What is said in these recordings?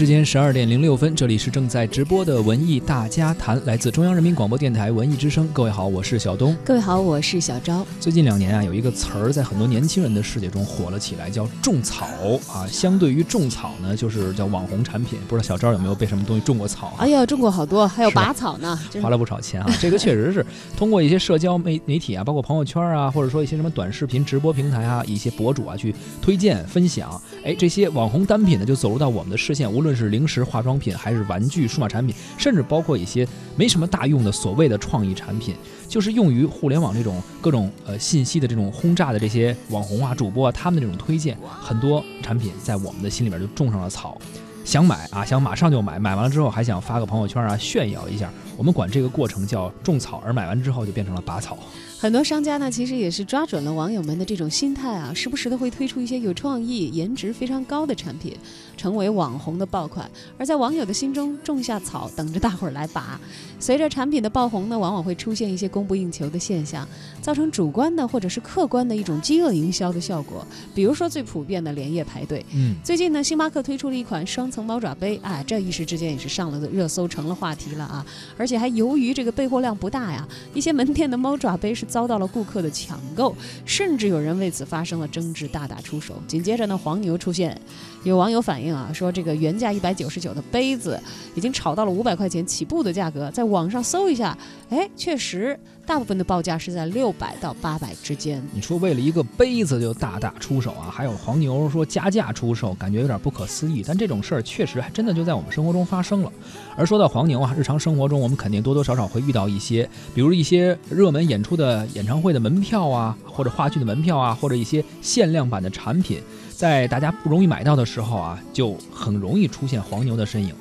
京时间十二点零六分，这里是正在直播的文艺大家谈，来自中央人民广播电台文艺之声。各位好，我是小东。各位好，我是小昭。最近两年啊，有一个词儿在很多年轻人的世界中火了起来，叫种草啊。相对于种草呢，就是叫网红产品。不知道小昭有没有被什么东西种过草？哎呀，种过好多，还有拔草呢，花了不少钱啊。这个确实是通过一些社交媒媒体啊，包括朋友圈啊，或者说一些什么短视频直播平台啊，一些博主啊去推荐分享。哎，这些网红单品呢，就走入到我们的视线。无论论是零食、化妆品，还是玩具、数码产品，甚至包括一些没什么大用的所谓的创意产品，就是用于互联网这种各种呃信息的这种轰炸的这些网红啊、主播啊，他们的这种推荐，很多产品在我们的心里边就种上了草，想买啊，想马上就买，买完了之后还想发个朋友圈啊，炫耀一下。我们管这个过程叫种草，而买完之后就变成了拔草。很多商家呢，其实也是抓准了网友们的这种心态啊，时不时的会推出一些有创意、颜值非常高的产品，成为网红的爆款，而在网友的心中种下草，等着大伙儿来拔。随着产品的爆红呢，往往会出现一些供不应求的现象，造成主观的或者是客观的一种饥饿营销的效果。比如说最普遍的连夜排队。嗯，最近呢，星巴克推出了一款双层猫爪杯，啊，这一时之间也是上了热搜，成了话题了啊。而且还由于这个备货量不大呀，一些门店的猫爪杯是遭到了顾客的抢购，甚至有人为此发生了争执，大打出手。紧接着呢，黄牛出现，有网友反映啊，说这个原价一百九十九的杯子，已经炒到了五百块钱起步的价格，在网上搜一下，哎，确实。大部分的报价是在六百到八百之间。你说为了一个杯子就大打出手啊？还有黄牛说加价出售，感觉有点不可思议。但这种事儿确实还真的就在我们生活中发生了。而说到黄牛啊，日常生活中我们肯定多多少少会遇到一些，比如一些热门演出的演唱会的门票啊，或者话剧的门票啊，或者一些限量版的产品，在大家不容易买到的时候啊，就很容易出现黄牛的身影。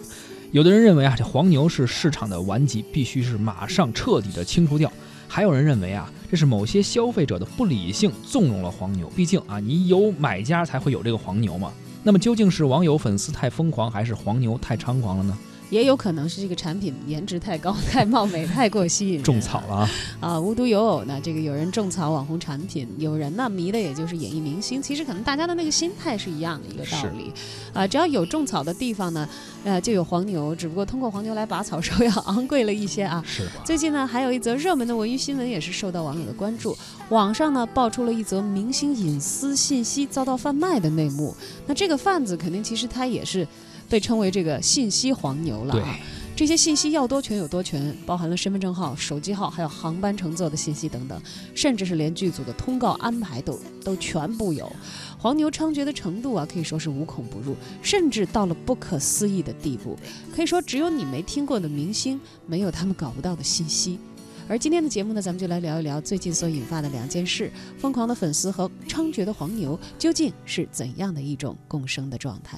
有的人认为啊，这黄牛是市场的顽疾，必须是马上彻底的清除掉。还有人认为啊，这是某些消费者的不理性纵容了黄牛。毕竟啊，你有买家才会有这个黄牛嘛。那么究竟是网友粉丝太疯狂，还是黄牛太猖狂了呢？也有可能是这个产品颜值太高、太貌美、太过吸引，种草了啊！啊，无独有偶呢，这个有人种草网红产品，有人呢迷的也就是演艺明星。其实可能大家的那个心态是一样的一个道理，啊，只要有种草的地方呢，呃，就有黄牛，只不过通过黄牛来拔草，稍微要昂贵了一些啊。是。最近呢，还有一则热门的文娱新闻也是受到网友的关注，网上呢爆出了一则明星隐私信息遭到贩卖的内幕。那这个贩子肯定其实他也是。被称为这个信息黄牛了啊！这些信息要多全有多全，包含了身份证号、手机号，还有航班乘坐的信息等等，甚至是连剧组的通告安排都都全部有。黄牛猖獗的程度啊，可以说是无孔不入，甚至到了不可思议的地步。可以说，只有你没听过的明星，没有他们搞不到的信息。而今天的节目呢，咱们就来聊一聊最近所引发的两件事：疯狂的粉丝和猖獗的黄牛究竟是怎样的一种共生的状态？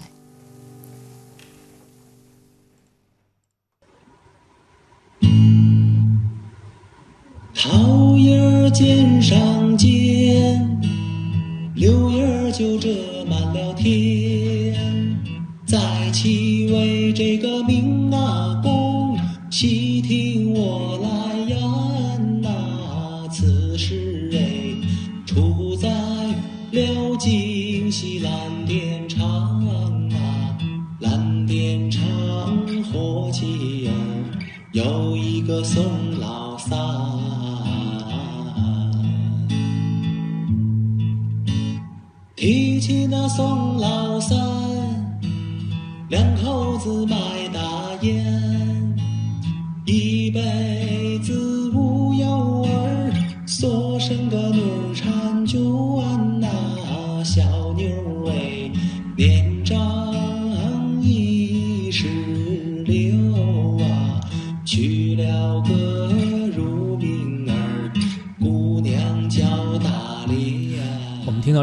有一个宋老三。提起那宋老三，两口子卖大烟，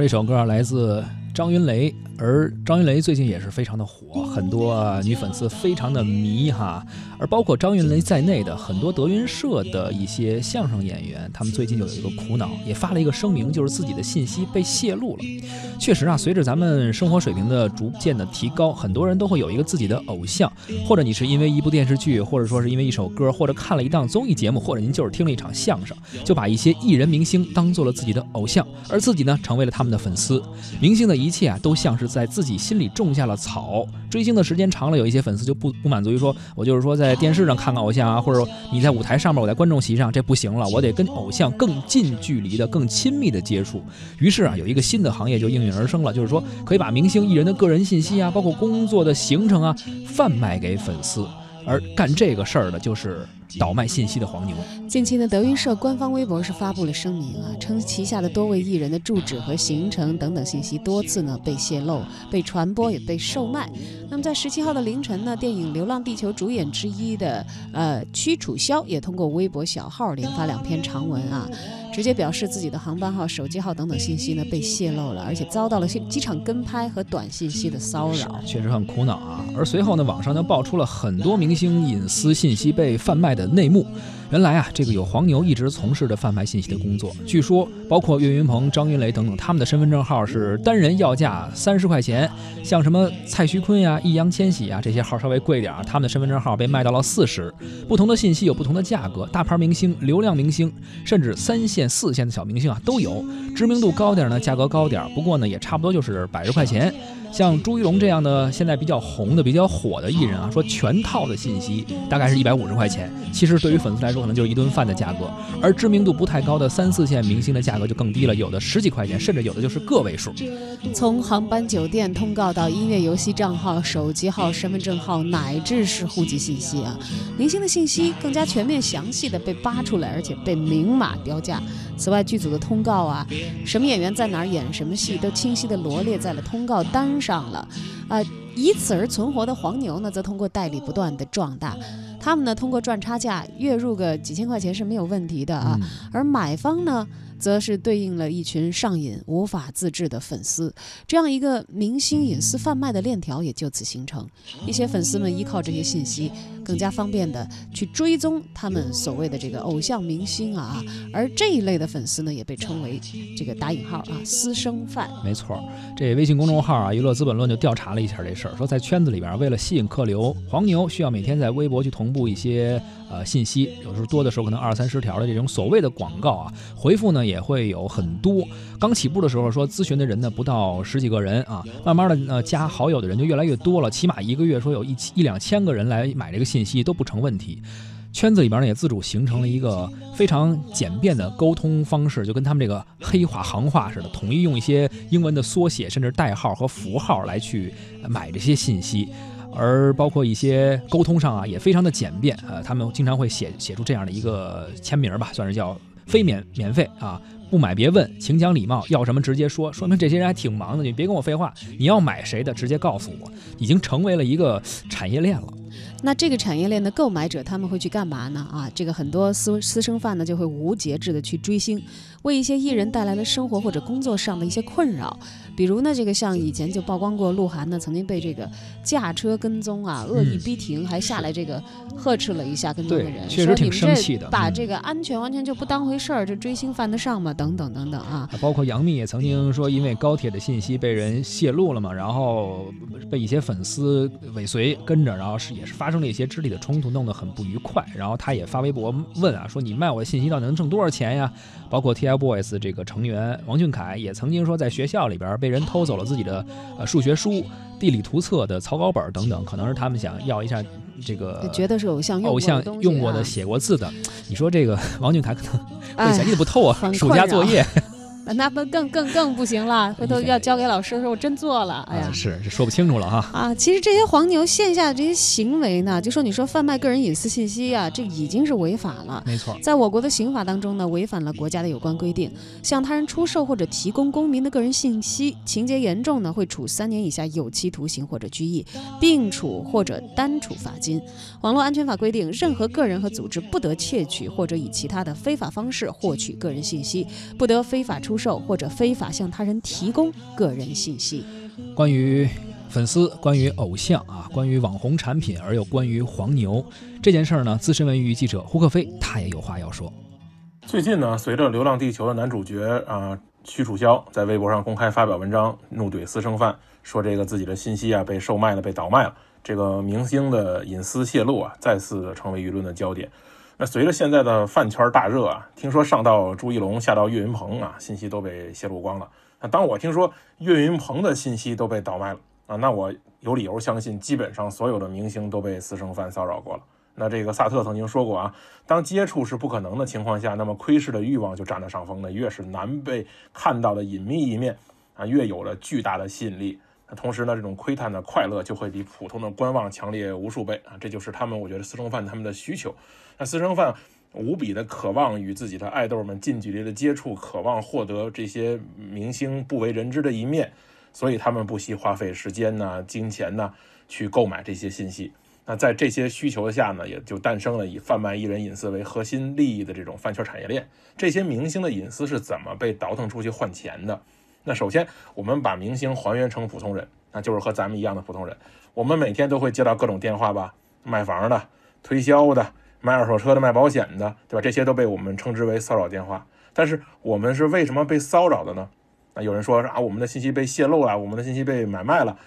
这首歌来自张云雷。而张云雷最近也是非常的火，很多女粉丝非常的迷哈。而包括张云雷在内的很多德云社的一些相声演员，他们最近就有一个苦恼，也发了一个声明，就是自己的信息被泄露了。确实啊，随着咱们生活水平的逐渐的提高，很多人都会有一个自己的偶像，或者你是因为一部电视剧，或者说是因为一首歌，或者看了一档综艺节目，或者您就是听了一场相声，就把一些艺人明星当做了自己的偶像，而自己呢成为了他们的粉丝。明星的一切啊，都像是。在自己心里种下了草。追星的时间长了，有一些粉丝就不不满足于说，我就是说在电视上看看偶像啊，或者说你在舞台上面，我在观众席上，这不行了，我得跟偶像更近距离的、更亲密的接触。于是啊，有一个新的行业就应运而生了，就是说可以把明星艺人的个人信息啊，包括工作的行程啊，贩卖给粉丝。而干这个事儿的就是倒卖信息的黄牛。近期呢，德云社官方微博是发布了声明啊，称旗下的多位艺人的住址和行程等等信息多次呢被泄露、被传播也被售卖。那么在十七号的凌晨呢，电影《流浪地球》主演之一的呃屈楚萧也通过微博小号连发两篇长文啊。直接表示自己的航班号、手机号等等信息呢被泄露了，而且遭到了机场跟拍和短信息的骚扰，确实很苦恼啊。而随后呢，网上就爆出了很多明星隐私信息被贩卖的内幕。原来啊，这个有黄牛一直从事着贩卖信息的工作。据说，包括岳云鹏、张云雷等等，他们的身份证号是单人要价三十块钱。像什么蔡徐坤呀、易烊千玺啊，这些号稍微贵点儿，他们的身份证号被卖到了四十。不同的信息有不同的价格，大牌明星、流量明星，甚至三线、四线的小明星啊都有。知名度高点呢，价格高点儿，不过呢，也差不多就是百十块钱。像朱一龙这样的现在比较红的、比较火的艺人啊，说全套的信息大概是一百五十块钱。其实对于粉丝来说，可能就是一顿饭的价格。而知名度不太高的三四线明星的价格就更低了，有的十几块钱，甚至有的就是个位数。从航班、酒店通告到音乐、游戏账号、手机号、身份证号，乃至是户籍信息啊，明星的信息更加全面、详细的被扒出来，而且被明码标价。此外，剧组的通告啊，什么演员在哪儿演什么戏，都清晰地罗列在了通告单上了。啊，以此而存活的黄牛呢，则通过代理不断的壮大。他们呢，通过赚差价，月入个几千块钱是没有问题的啊。而买方呢？则是对应了一群上瘾无法自制的粉丝，这样一个明星隐私贩卖的链条也就此形成。一些粉丝们依靠这些信息，更加方便的去追踪他们所谓的这个偶像明星啊，而这一类的粉丝呢，也被称为这个打引号啊私生饭。没错，这微信公众号啊娱乐资本论就调查了一下这事儿，说在圈子里边，为了吸引客流，黄牛需要每天在微博去同步一些呃信息，有时候多的时候可能二三十条的这种所谓的广告啊，回复呢。也会有很多。刚起步的时候说咨询的人呢不到十几个人啊，慢慢的呃加好友的人就越来越多了，起码一个月说有一一两千个人来买这个信息都不成问题。圈子里边呢也自主形成了一个非常简便的沟通方式，就跟他们这个黑话行话似的，统一用一些英文的缩写甚至代号和符号来去买这些信息，而包括一些沟通上啊也非常的简便，呃，他们经常会写写出这样的一个签名吧，算是叫。非免免费啊，不买别问，请讲礼貌，要什么直接说，说明这些人还挺忙的，你别跟我废话，你要买谁的直接告诉我，已经成为了一个产业链了。那这个产业链的购买者他们会去干嘛呢？啊，这个很多私私生饭呢就会无节制的去追星，为一些艺人带来了生活或者工作上的一些困扰。比如呢，这个像以前就曝光过，鹿晗呢曾经被这个驾车跟踪啊，恶意逼停，还下来这个呵斥了一下跟踪的人，确实挺生气的，把这个安全完全就不当回事儿，这追星犯得上吗？等等等等啊。包括杨幂也曾经说，因为高铁的信息被人泄露了嘛，然后被一些粉丝尾随跟着，然后是也是发生了一些肢体的冲突，弄得很不愉快。然后他也发微博问啊，说你卖我的信息到底能挣多少钱呀？包括 TFBOYS 这个成员王俊凯也曾经说，在学校里边被。人偷走了自己的呃数学书、地理图册的草稿本等等，可能是他们想要一下这个，觉得是偶像偶像用过的、写过字的。你说这个王俊凯可能会想，你怎么不偷啊？暑假作业。那不更更更不行了，回头要交给老师说，我真做了，哎呀，是这说不清楚了哈。啊，其实这些黄牛线下的这些行为呢，就说你说贩卖个人隐私信息啊，这已经是违法了。没错，在我国的刑法当中呢，违反了国家的有关规定，向他人出售或者提供公民的个人信息，情节严重呢，会处三年以下有期徒刑或者拘役，并处或者单处罚金。网络安全法规定，任何个人和组织不得窃取或者以其他的非法方式获取个人信息，不得非法出。售或者非法向他人提供个人信息。关于粉丝、关于偶像啊、关于网红产品，而又关于黄牛这件事儿呢，资深文娱记者胡克飞他也有话要说。最近呢，随着《流浪地球》的男主角啊屈楚萧在微博上公开发表文章，怒怼私生饭，说这个自己的信息啊被售卖了、被倒卖了，这个明星的隐私泄露啊再次成为舆论的焦点。那随着现在的饭圈大热啊，听说上到朱一龙，下到岳云鹏啊，信息都被泄露光了。那当我听说岳云鹏的信息都被倒卖了啊，那我有理由相信，基本上所有的明星都被私生饭骚扰过了。那这个萨特曾经说过啊，当接触是不可能的情况下，那么窥视的欲望就占了上风。那越是难被看到的隐秘一面啊，越有了巨大的吸引力。那同时呢，这种窥探的快乐就会比普通的观望强烈无数倍啊！这就是他们，我觉得私生饭他们的需求。那私生饭无比的渴望与自己的爱豆们近距离的接触，渴望获得这些明星不为人知的一面，所以他们不惜花费时间呐、金钱呐去购买这些信息。那在这些需求下呢，也就诞生了以贩卖艺人隐私为核心利益的这种饭圈产业链。这些明星的隐私是怎么被倒腾出去换钱的？那首先，我们把明星还原成普通人，那就是和咱们一样的普通人。我们每天都会接到各种电话吧，卖房的、推销的、卖二手车的、卖保险的，对吧？这些都被我们称之为骚扰电话。但是我们是为什么被骚扰的呢？啊有人说是啊，我们的信息被泄露了，我们的信息被买卖了。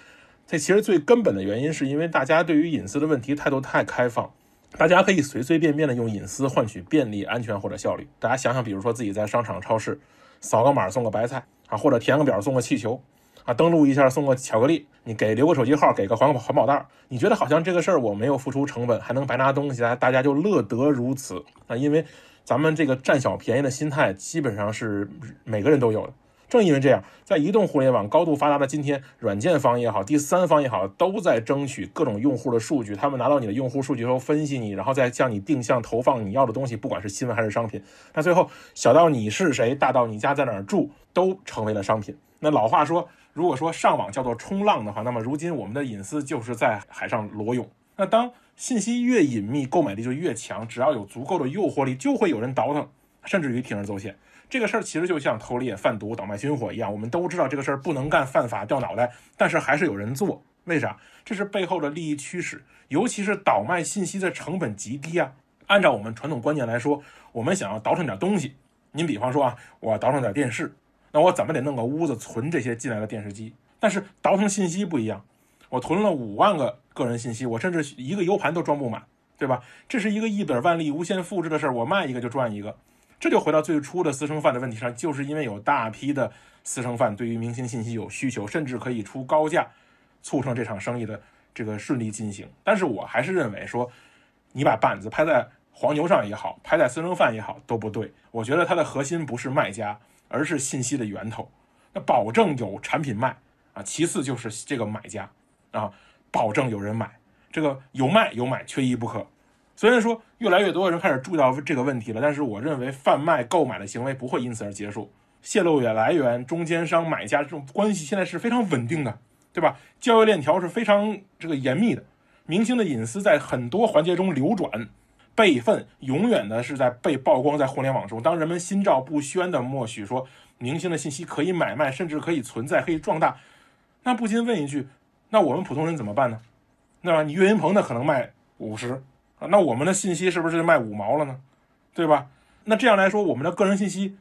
这其实最根本的原因是因为大家对于隐私的问题态度太开放，大家可以随随便便的用隐私换取便利、安全或者效率。大家想想，比如说自己在商场、超市扫个码送个白菜。啊，或者填个表送个气球，啊，登录一下送个巧克力，你给留个手机号，给个环环保袋，你觉得好像这个事儿我没有付出成本，还能白拿东西，大家就乐得如此啊？因为咱们这个占小便宜的心态基本上是每个人都有的。正因为这样，在移动互联网高度发达的今天，软件方也好，第三方也好，都在争取各种用户的数据。他们拿到你的用户数据之后，分析你，然后再向你定向投放你要的东西，不管是新闻还是商品。那最后，小到你是谁，大到你家在哪儿住，都成为了商品。那老话说，如果说上网叫做冲浪的话，那么如今我们的隐私就是在海上裸泳。那当信息越隐秘，购买力就越强。只要有足够的诱惑力，就会有人倒腾，甚至于铤而走险。这个事儿其实就像偷猎、贩毒、倒卖军火一样，我们都知道这个事儿不能干，犯法掉脑袋，但是还是有人做，为啥？这是背后的利益驱使，尤其是倒卖信息的成本极低啊。按照我们传统观念来说，我们想要倒腾点东西，您比方说啊，我倒腾点电视，那我怎么得弄个屋子存这些进来的电视机？但是倒腾信息不一样，我囤了五万个个人信息，我甚至一个 U 盘都装不满，对吧？这是一个一本万利、无限复制的事儿，我卖一个就赚一个。这就回到最初的私生饭的问题上，就是因为有大批的私生饭对于明星信息有需求，甚至可以出高价，促成这场生意的这个顺利进行。但是我还是认为说，你把板子拍在黄牛上也好，拍在私生饭也好都不对。我觉得它的核心不是卖家，而是信息的源头。那保证有产品卖啊，其次就是这个买家啊，保证有人买，这个有卖有买，缺一不可。虽然说越来越多的人开始注意到这个问题了，但是我认为贩卖购买的行为不会因此而结束。泄露源来源、中间商、买家这种关系现在是非常稳定的，对吧？交易链条是非常这个严密的。明星的隐私在很多环节中流转，备份永远的是在被曝光在互联网中。当人们心照不宣的默许说明星的信息可以买卖，甚至可以存在、可以壮大，那不禁问一句：那我们普通人怎么办呢？那么你岳云鹏的可能卖五十。那我们的信息是不是卖五毛了呢？对吧？那这样来说，我们的个人信息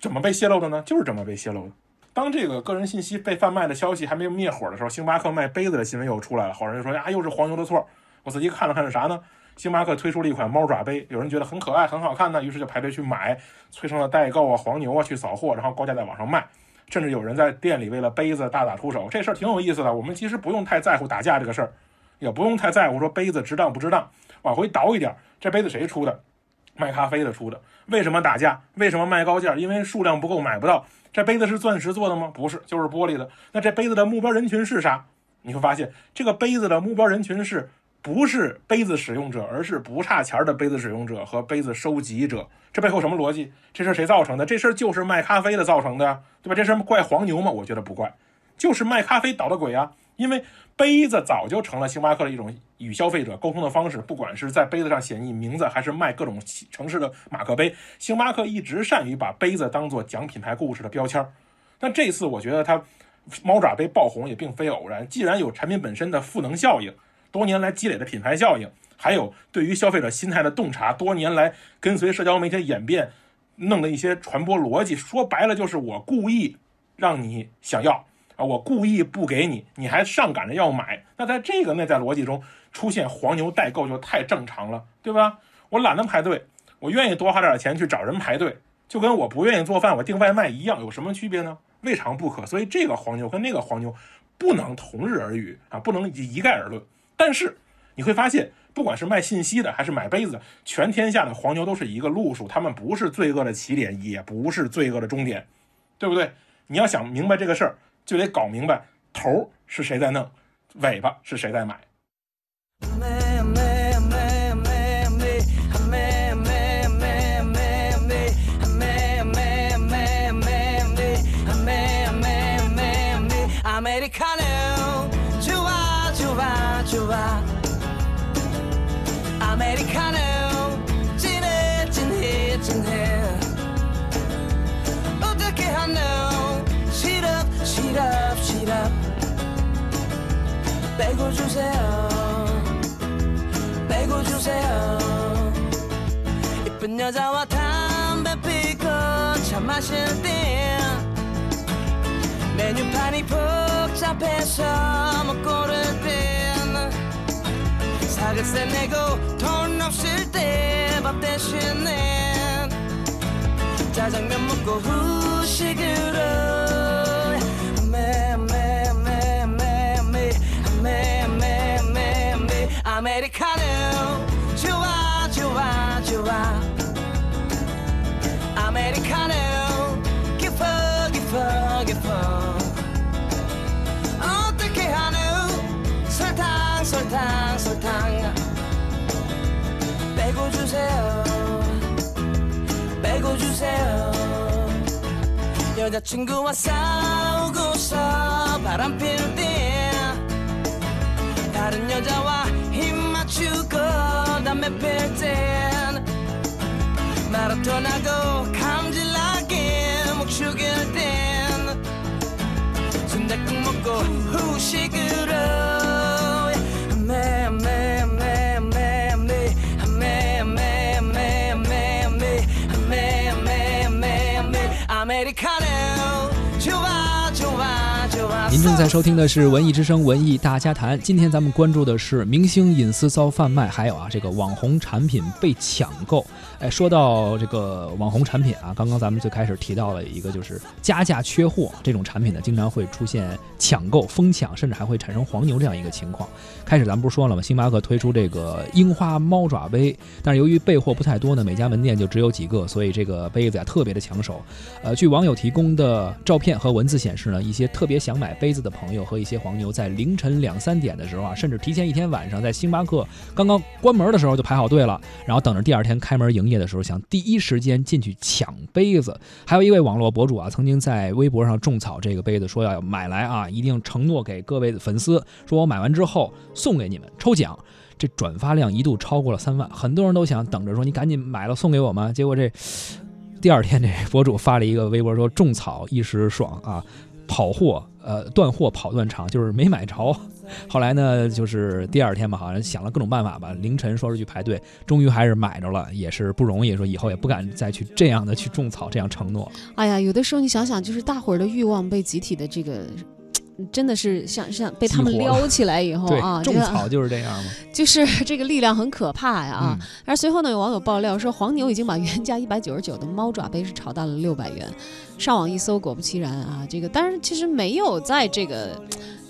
怎么被泄露的呢？就是这么被泄露的。当这个个人信息被贩卖的消息还没有灭火的时候，星巴克卖杯子的新闻又出来了。好人就说呀，又是黄牛的错。我仔细看了看是啥呢？星巴克推出了一款猫爪杯，有人觉得很可爱、很好看呢，于是就排队去买，催生了代购啊、黄牛啊去扫货，然后高价在网上卖。甚至有人在店里为了杯子大打出手，这事儿挺有意思的。我们其实不用太在乎打架这个事儿，也不用太在乎说杯子值当不值当。往回倒一点，这杯子谁出的？卖咖啡的出的。为什么打架？为什么卖高价？因为数量不够，买不到。这杯子是钻石做的吗？不是，就是玻璃的。那这杯子的目标人群是啥？你会发现，这个杯子的目标人群是不是杯子使用者，而是不差钱的杯子使用者和杯子收集者。这背后什么逻辑？这事谁造成的？这事儿就是卖咖啡的造成的，对吧？这事儿怪黄牛吗？我觉得不怪，就是卖咖啡捣的鬼啊。因为杯子早就成了星巴克的一种与消费者沟通的方式，不管是在杯子上写你名字，还是卖各种城市的马克杯，星巴克一直善于把杯子当做讲品牌故事的标签。但这次我觉得它猫爪杯爆红也并非偶然，既然有产品本身的赋能效应，多年来积累的品牌效应，还有对于消费者心态的洞察，多年来跟随社交媒体演变弄的一些传播逻辑，说白了就是我故意让你想要。啊，我故意不给你，你还上赶着要买，那在这个内在逻辑中出现黄牛代购就太正常了，对吧？我懒得排队，我愿意多花点钱去找人排队，就跟我不愿意做饭，我订外卖一样，有什么区别呢？未尝不可。所以这个黄牛跟那个黄牛不能同日而语啊，不能一概而论。但是你会发现，不管是卖信息的还是买杯子的，全天下的黄牛都是一个路数，他们不是罪恶的起点，也不是罪恶的终点，对不对？你要想明白这个事儿，就得搞明白头是谁在弄，尾巴是谁在买。 빼고 주세요. 빼고 주세요. 이쁜 여자와 담배 피고 차 마실 때 메뉴판이 복잡해서 못 고를 땐 사글세 내고 돈 없을 때 밥 대신에 짜장면 먹고 후식으로 아메리카노. 좋아 좋아 좋아. 아메리카노. 깊어 깊어 깊어 어떻게 하노? 설탕 설탕 설탕. 빼고 주세요. 빼고 주세요. 여자친구와 싸우고서 바람 필 때 다른 여자와 담배 필땐 마라톤하고 감질나게 목 죽일 땐 순댓국 먹고 후식으 您正在收听的是《文艺之声·文艺大家谈》，今天咱们关注的是明星隐私遭贩卖，还有啊这个网红产品被抢购。哎，说到这个网红产品啊，刚刚咱们最开始提到了一个，就是加价缺货这种产品呢，经常会出现抢购、疯抢，甚至还会产生黄牛这样一个情况。开始咱们不是说了吗？星巴克推出这个樱花猫爪杯，但是由于备货不太多呢，每家门店就只有几个，所以这个杯子呀特别的抢手。呃，据网友提供的照片和文字显示呢，一些特别想买杯杯子的朋友和一些黄牛在凌晨两三点的时候啊，甚至提前一天晚上，在星巴克刚刚关门的时候就排好队了，然后等着第二天开门营业的时候，想第一时间进去抢杯子。还有一位网络博主啊，曾经在微博上种草这个杯子，说要买来啊，一定承诺给各位粉丝，说我买完之后送给你们抽奖。这转发量一度超过了三万，很多人都想等着说你赶紧买了送给我吗？结果这第二天这博主发了一个微博说种草一时爽啊，跑货呃断货跑断场，就是没买着。后来呢，就是第二天吧，好像想了各种办法吧，凌晨说是去排队，终于还是买着了，也是不容易。说以后也不敢再去这样的去种草，这样承诺。哎呀，有的时候你想想，就是大伙儿的欲望被集体的这个。真的是像像被他们撩起来以后啊，，这个种草就是这样嘛。就是这个力量很可怕呀啊！嗯而随后呢，有网友爆料说，黄牛已经把原价一百九十九的猫爪杯是炒到了六百元。上网一搜，果不其然啊，这个当然其实没有在这个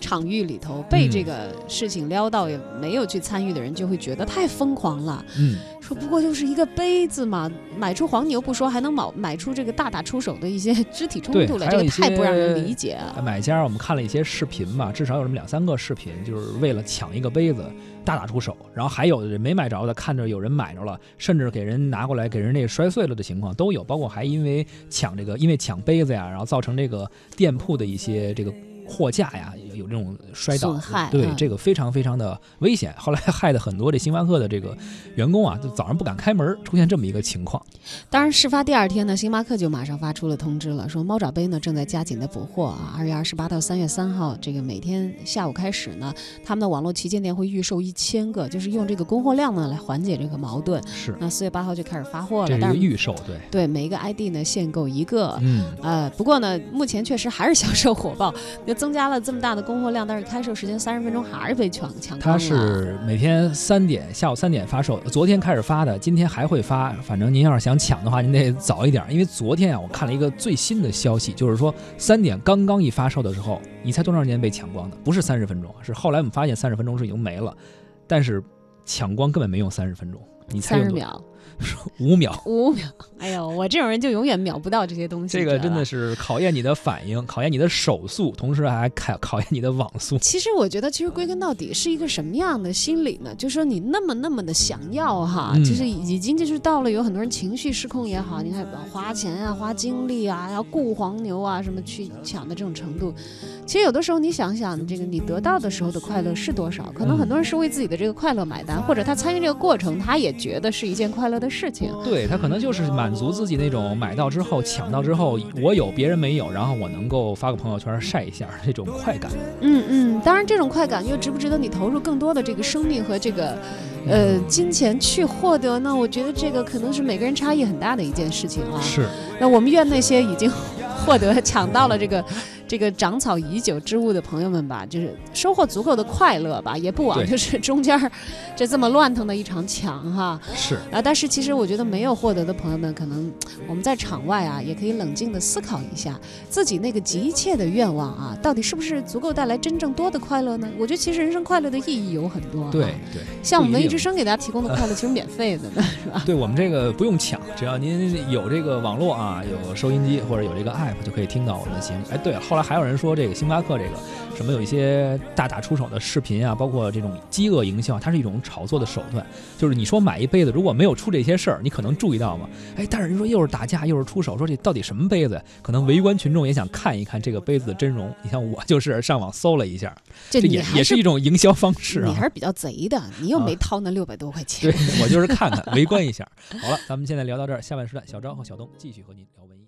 场域里头被嗯这个事情撩到，也没有去参与的人就会觉得太疯狂了。嗯，说不过就是一个杯子嘛，买出黄牛不说，还能买买出这个大打出手的一些肢体冲突来，这个太不让人理解啊。买家我们看了一些视频嘛，至少有这么两三个视频，就是为了抢一个杯子大打出手。然后还有的人没买着的，看着有人买着了，甚至给人拿过来给人那个摔碎了的情况都有。包括还因为抢这个，因为抢杯子呀，然后造成这个店铺的一些这个。货架呀，有有这种摔倒损害，对、嗯这个非常非常的危险。后来害得很多这星巴克的这个员工啊，就早上不敢开门，出现这么一个情况。当然，事发第二天呢，星巴克就马上发出了通知了，说猫爪杯呢正在加紧的补货啊。二月二十八到三月三号，这个每天下午开始呢，他们的网络旗舰店会预售一千个，就是用这个供货量呢来缓解这个矛盾。是，那四月八号就开始发货了但是预售，对，对每一个 ID 呢限购一个。嗯，呃，不过呢，目前确实还是销售火爆，就增加了这么大的供货量，但是开售时间三十分钟还是被抢抢光它。是每天三点，下午三点发售，昨天开始发的，今天还会发。反正您要是想抢的话，您得早一点，因为昨天啊，我看了一个最新的消息，就是说三点刚刚一发售的时候，你猜多长时间被抢光的？不是三十分钟，是后来我们发现三十分钟是已经没了，但是抢光根本没用三十分钟，你猜三十秒、五秒。五秒。哎呦，我这种人就永远秒不到这些东西。这个真的。是考验你的反应，考验你的手速，同时还考考验你的网速。其实我觉得，其实归根到底是一个什么样的心理呢？就说你那么那么的想要哈，嗯就是已经就是到了有很多人情绪失控也好，你看花钱啊、花精力啊，要雇黄牛啊什么去抢的这种程度。其实有的时候你想想，这个你得到的时候的快乐是多少？可能很多人是为自己的这个快乐买单，或者他参与这个过程，他也觉得是一件快乐的事情。对他可能就是满足自己那种买到之后、抢到之后，我有别人没有，然后我能够发个朋友圈晒一下这种快感。嗯嗯，当然这种快感又值不值得你投入更多的这个生命和这个呃金钱去获得呢？我觉得这个可能是每个人差异很大的一件事情啊。是，那我们愿那些已经 获得抢到了这个这个长草已久之物的朋友们吧，就是收获足够的快乐吧，也不枉就是中间儿这这么乱腾的一场抢哈。是，啊，但是其实我觉得没有获得的朋友们，可能我们在场外啊，也可以冷静的思考一下自己那个急切的愿望啊，到底是不是足够带来真正多的快乐呢？我觉得其实人生快乐的意义有很多、啊，对，对。像我们文艺之声给大家提供的快乐，其实免费的呢，是吧？对我们这个不用抢，只要您有这个网络啊，有收音机或者有这个 app 就可以听到我们的节目。哎，对了，后来还有人说这个星巴克这个什么有一些大打出手的视频啊，包括这种饥饿营销，它是一种炒作的手段。就是你说买一杯子，如果没有出这些事儿，你可能注意到吗？哎，但是人说又是打架又是出手，说这到底什么杯子呀？可能围观群众也想看一看这个杯子的真容。你像我就是上网搜了一下，这也也是一种营销方式啊你还。是比较贼的，你又啊没掏那六百多块钱 对。我就是看看围观一下。好了，咱们现在聊到这儿，下半时段小张和小东继续和您聊文艺。